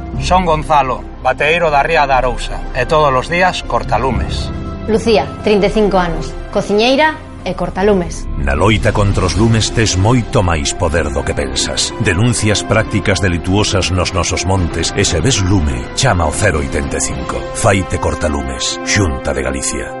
Son Gonzalo, bateeiro da Ría da Arousa e todos os días cortalumes. Lucía, 35 anos, cociñeira e cortalumes. Na loita contra os lumes tes moito máis poder do que pensas. Denuncias prácticas delituosas nos nosos montes e se ves lume, chama o 085. Faite cortalumes, Xunta de Galicia.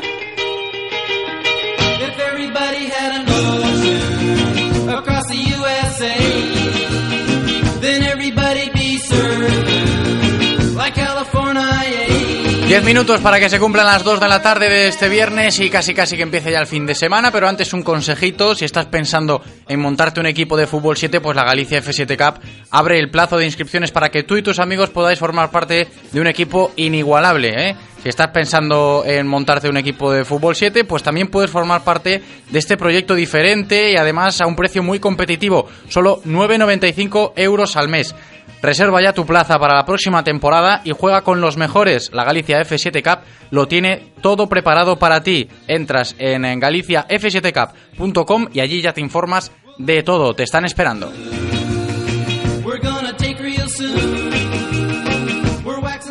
Diez minutos para que se cumplan las 2 de la tarde de este viernes y casi casi que empiece ya el fin de semana, pero antes un consejito, si estás pensando en montarte un equipo de fútbol 7, pues la Galicia F7 Cup abre el plazo de inscripciones para que tú y tus amigos podáis formar parte de un equipo inigualable, ¿eh? Si estás pensando en montarte un equipo de fútbol 7, pues también puedes formar parte de este proyecto diferente y además a un precio muy competitivo, solo 9,95 euros al mes. Reserva ya tu plaza para la próxima temporada y juega con los mejores. La Galicia F7 Cup lo tiene todo preparado para ti. Entras en, en galiciaf7cup.com y allí ya te informas de todo. Te están esperando.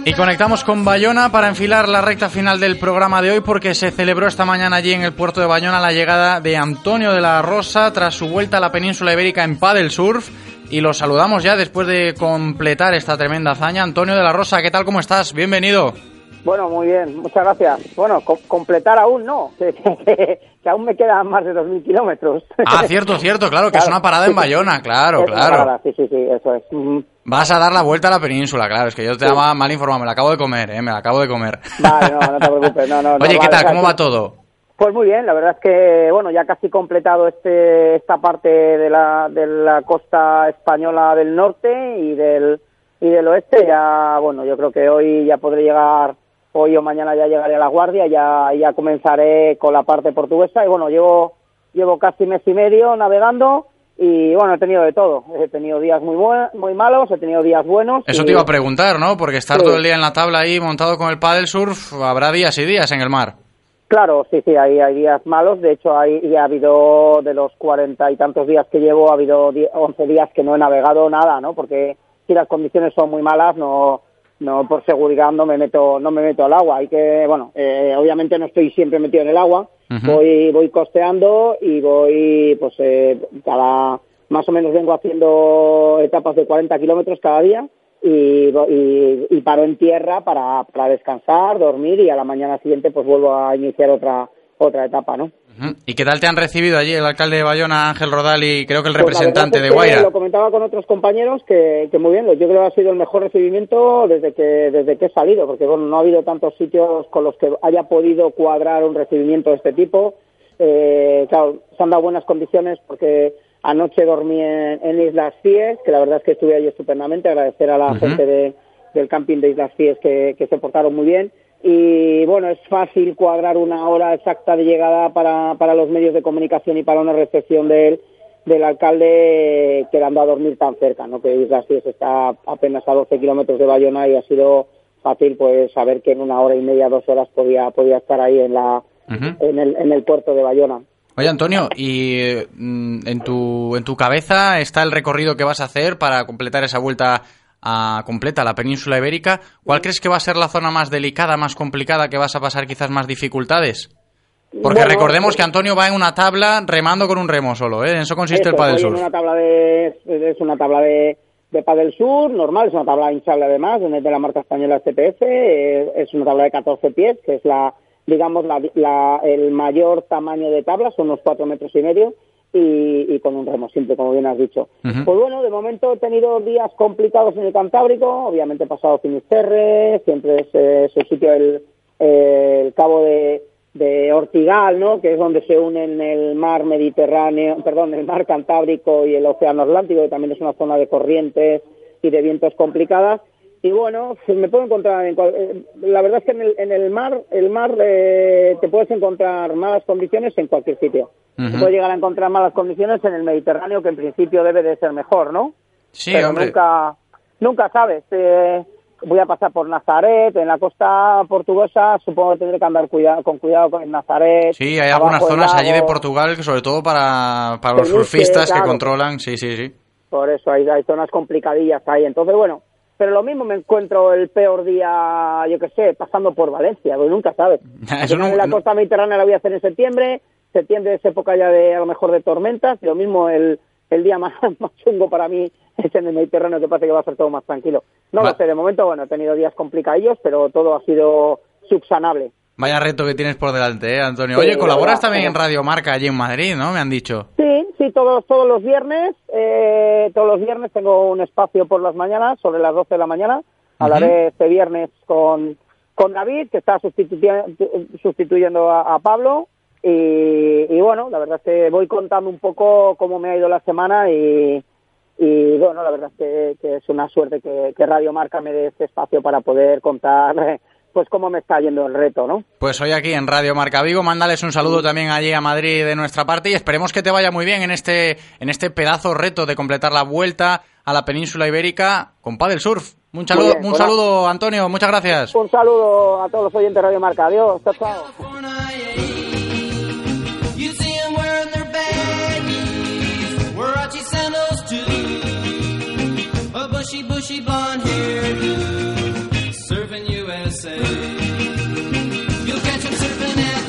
Y conectamos con Bayona para enfilar la recta final del programa de hoy porque se celebró esta mañana allí en el puerto de Bayona la llegada de Antonio de la Rosa tras su vuelta a la península ibérica en paddle surf y lo saludamos ya después de completar esta tremenda hazaña. Antonio de la Rosa, ¿qué tal? ¿Cómo estás? Bienvenido. Bueno, muy bien, muchas gracias. Bueno, co- completar aún no, que, que- que aún me quedan más de 2.000 kilómetros. Ah, cierto, cierto, claro, que es una parada en. Bayona, claro, Es una claro. parada, Sí, sí, sí, eso es. Vas a dar la vuelta a la península, claro, es que yo te Sí. mal informado, me la acabo de comer, eh, me la acabo de comer. Vale, no, no te preocupes. No, no, Oye, no, ¿qué vale, tal? ¿Cómo va todo? Pues muy bien, la verdad es que, bueno, ya casi completado este, esta parte de la, de la costa española del norte y del, y del oeste. Ya, bueno, yo creo que hoy ya podré llegar, hoy o mañana ya llegaré a La Guardia, ya, ya comenzaré con la parte portuguesa. Y bueno, llevo, llevo casi mes y medio navegando y bueno, he tenido de todo. He tenido días muy, muy malos, he tenido días buenos. Eso y- te iba a preguntar, ¿no? Porque estar Sí. todo el día en la tabla ahí montado con el paddle surf, habrá días y días en el mar. Claro, sí, sí, hay, hay días malos. De hecho, hay, y ha habido de los cuarenta y tantos días que llevo, ha habido 11 días que no he navegado nada, ¿no? Porque si las condiciones son muy malas, no, no por seguridad no me meto, no me meto al agua. Hay que, bueno, eh, obviamente no estoy siempre metido en el agua. Voy, voy costeando y voy, pues, eh, cada, más o menos vengo haciendo etapas de 40 kilómetros cada día y, y, y paro en tierra para, para descansar, dormir y a la mañana siguiente pues vuelvo a iniciar otra otra etapa, ¿no? ¿Y qué tal te han recibido allí el alcalde de Bayona, Ángel Rodal, y creo que el Pues representante de es que Guaira? Lo comentaba con otros compañeros que, que muy bien, yo creo que ha sido el mejor recibimiento desde que desde que he salido, porque bueno, no ha habido tantos sitios con los que haya podido cuadrar un recibimiento de este tipo. Eh, claro, se han dado buenas condiciones porque anoche dormí en, en Islas Cies, que la verdad es que estuve allí estupendamente, agradecer a la gente de, del camping de Islas Cies que, que se portaron muy bien. Y bueno, es fácil cuadrar una hora exacta de llegada para, para los medios de comunicación y para una recepción de él del alcalde quedando a dormir tan cerca, ¿no? Que Islas Cies está apenas a 12 kilómetros de Bayona y ha sido fácil pues saber que en una hora y media, dos horas podía, podía estar ahí en la en el, en el puerto de Bayona. Oye, Antonio, ¿y eh, mm, en tu, en tu cabeza está el recorrido que vas a hacer para completar esa vuelta a- completa la península ibérica. ¿Cuál crees que va a ser la zona más delicada, más complicada, que vas a pasar quizás más dificultades? Porque Bueno, recordemos pues- que Antonio va en una tabla remando con un remo solo, ¿eh? En eso consiste el Padel Surf. una tabla de, es una tabla de, de Padel Sur, normal, es una tabla hinchable además, de la marca española CPF, eh, es una tabla de 14 pies, que es la, digamos, la, la- el mayor tamaño de tabla, son unos 4 metros y medio, y, y con un remo simple, como bien has dicho. Pues bueno, de momento he tenido días complicados en el Cantábrico, obviamente he pasado Finisterre, siempre es, eh, el sitio, el, eh, el cabo de, de Ortigal, ¿no? Que es donde se unen el mar Mediterráneo, perdón, el mar Cantábrico y el Océano Atlántico, que también es una zona de corrientes y de vientos complicadas. Y bueno, me puedo encontrar, en cual- eh, la verdad es que en el, en el mar, el mar eh, te puedes encontrar malas condiciones en cualquier sitio. Te puedes llegar a encontrar malas condiciones en el Mediterráneo, que en principio debe de ser mejor, ¿no? Sí, Pero hombre. nunca, nunca sabes. eh, voy a pasar por Nazaret, en la costa portuguesa, supongo que tendré que andar cuidado, con cuidado con Nazaret. Sí, hay algunas zonas allí de. Portugal que sobre todo para, para los que, surfistas que claro. controlan, sí, sí, sí. Por eso hay, hay zonas complicadillas ahí. Entonces, bueno, pero lo mismo me encuentro el peor día, yo qué sé, pasando por Valencia, porque nunca sabes. Al Eso no- la no- costa mediterránea la voy a hacer en septiembre, septiembre es época ya de, a lo mejor, de tormentas, y lo mismo el, el día más, más chungo para mí es en el Mediterráneo, que parece que va a ser todo más tranquilo. No Va- lo sé, de momento, bueno, he tenido días complicadillos, pero todo ha sido subsanable. Vaya reto que tienes por delante, ¿eh, Antonio? Oye, colaboras también en Radio Marca allí en Madrid, ¿no? Me han dicho. Sí, sí, todos, todos los viernes, eh, todos los viernes tengo un espacio por las mañanas, sobre las 12 de la mañana. Hablaré este viernes con, con David, que está sustituyendo, sustituyendo a, a Pablo. Y, y bueno, la verdad es que voy contando un poco cómo me ha ido la semana y, y bueno, la verdad es que, que es una suerte que, que Radio Marca me dé este espacio para poder contar pues cómo me está yendo el reto, ¿no? Pues hoy aquí en Radio Marca Vigo, mándales un saludo también allí a Madrid de nuestra parte y esperemos que te vaya muy bien en este, en este pedazo reto de completar la vuelta a la península ibérica con Padel Surf. Un saludo, Muy bien, un bueno. saludo Antonio, muchas gracias. Un saludo a todos los oyentes de Radio Marca. Adiós, chao, chao. Bushy, bushy blonde hairdo,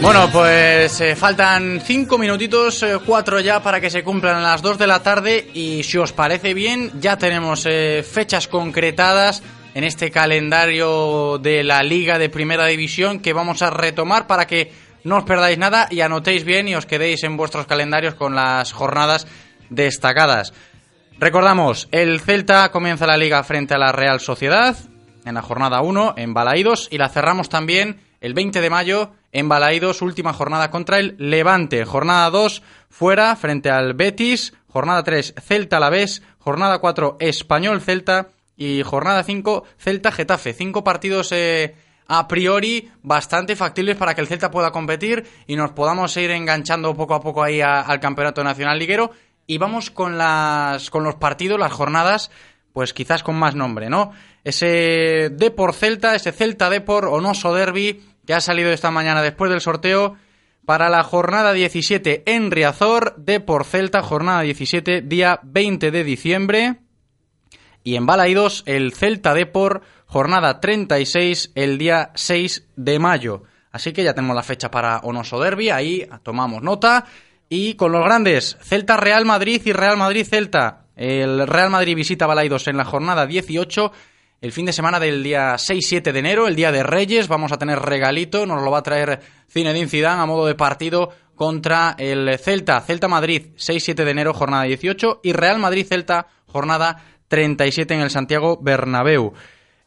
Bueno, pues eh, faltan cinco minutitos, eh, cuatro ya para que se cumplan las dos de la tarde y si os parece bien ya tenemos eh, fechas concretadas en este calendario de la Liga de Primera División que vamos a retomar para que no os perdáis nada y anotéis bien y os quedéis en vuestros calendarios con las jornadas destacadas. Recordamos, el Celta comienza la liga frente a la Real Sociedad en la jornada 1 en Balaídos y la cerramos también el 20 de mayo en Balaídos, última jornada contra el Levante. Jornada 2 fuera frente al Betis, jornada 3 Celta Alavés, jornada 4 Español Celta y jornada 5 Celta Getafe. Cinco partidos eh, a priori bastante factibles para que el Celta pueda competir y nos podamos ir enganchando poco a poco ahí al Campeonato Nacional Liguero. Y vamos con las con los partidos, las jornadas, pues quizás con más nombre, ¿no? Ese Depor Celta, ese Celta Depor Onoso Derby que ha salido esta mañana después del sorteo para la jornada 17 en Riazor, Depor Celta, jornada 17, día 20 de diciembre. Y en Balaídos, el Celta Depor, jornada 36, el día 6 de mayo. Así que ya tenemos la fecha para Onoso Derby, ahí tomamos nota. Y con los grandes, Celta Real Madrid y Real Madrid Celta. El Real Madrid visita Balaidos en la jornada 18. El fin de semana del día 6-7 de enero, el día de Reyes, vamos a tener regalito, nos lo va a traer Zinedine Zidane a modo de partido contra el Celta. Celta Madrid, 6-7 de enero, jornada 18. Y Real Madrid Celta, jornada 37 en el Santiago Bernabéu.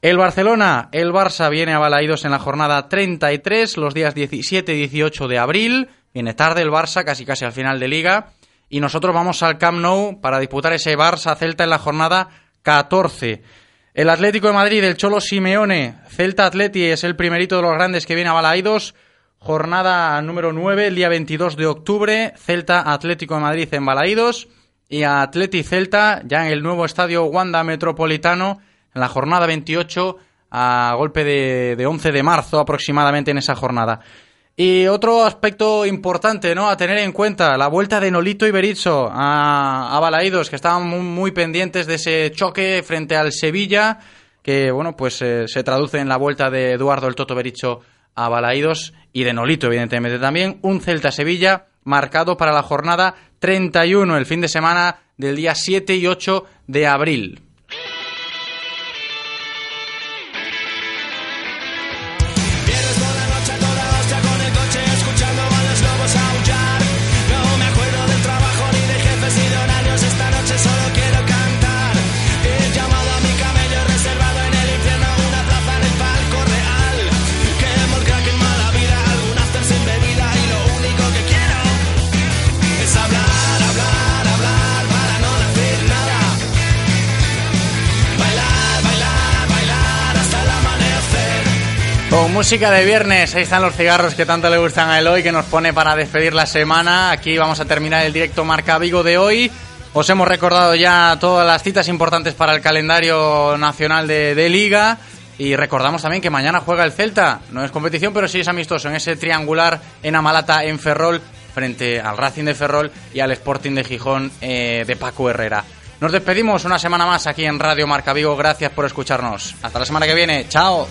El Barcelona, el Barça viene a en la jornada 33, los días 17 y 18 de abril. Viene tarde el Barça, casi casi al final de liga. Y nosotros vamos al Camp Nou para disputar ese Barça-Celta en la jornada 14. El Atlético de Madrid, el Cholo Simeone, Celta Atleti es el primerito de los grandes que viene a Balaídos. Jornada número 9, el día 22 de octubre, Celta Atlético de Madrid en Balaídos. Y a Atleti Celta, ya en el nuevo estadio Wanda Metropolitano, en la jornada 28, a golpe de, de 11 de marzo aproximadamente en esa jornada. Y otro aspecto importante, ¿no? A tener en cuenta, la vuelta de Nolito y Berizzo a, a Balaídos, que estaban muy, pendientes de ese choque frente al Sevilla, que, bueno, pues eh, se traduce en la vuelta de Eduardo el Toto Berizzo a Balaídos y de Nolito, evidentemente también. Un Celta-Sevilla marcado para la jornada 31, el fin de semana del día 7 y 8 de abril. Música de viernes, ahí están los cigarros que tanto le gustan a Eloy, que nos pone para despedir la semana. Aquí vamos a terminar el directo Marca Vigo de hoy. Os hemos recordado ya todas las citas importantes para el calendario nacional de, Liga. Y recordamos también que mañana juega el Celta. No es competición, pero sí es amistoso en ese triangular en Amalata, en Ferrol, frente al Racing de Ferrol y al Sporting de Gijón eh, de Paco Herrera. Nos despedimos una semana más aquí en Radio Marca Vigo. Gracias por escucharnos. Hasta la semana que viene. Chao.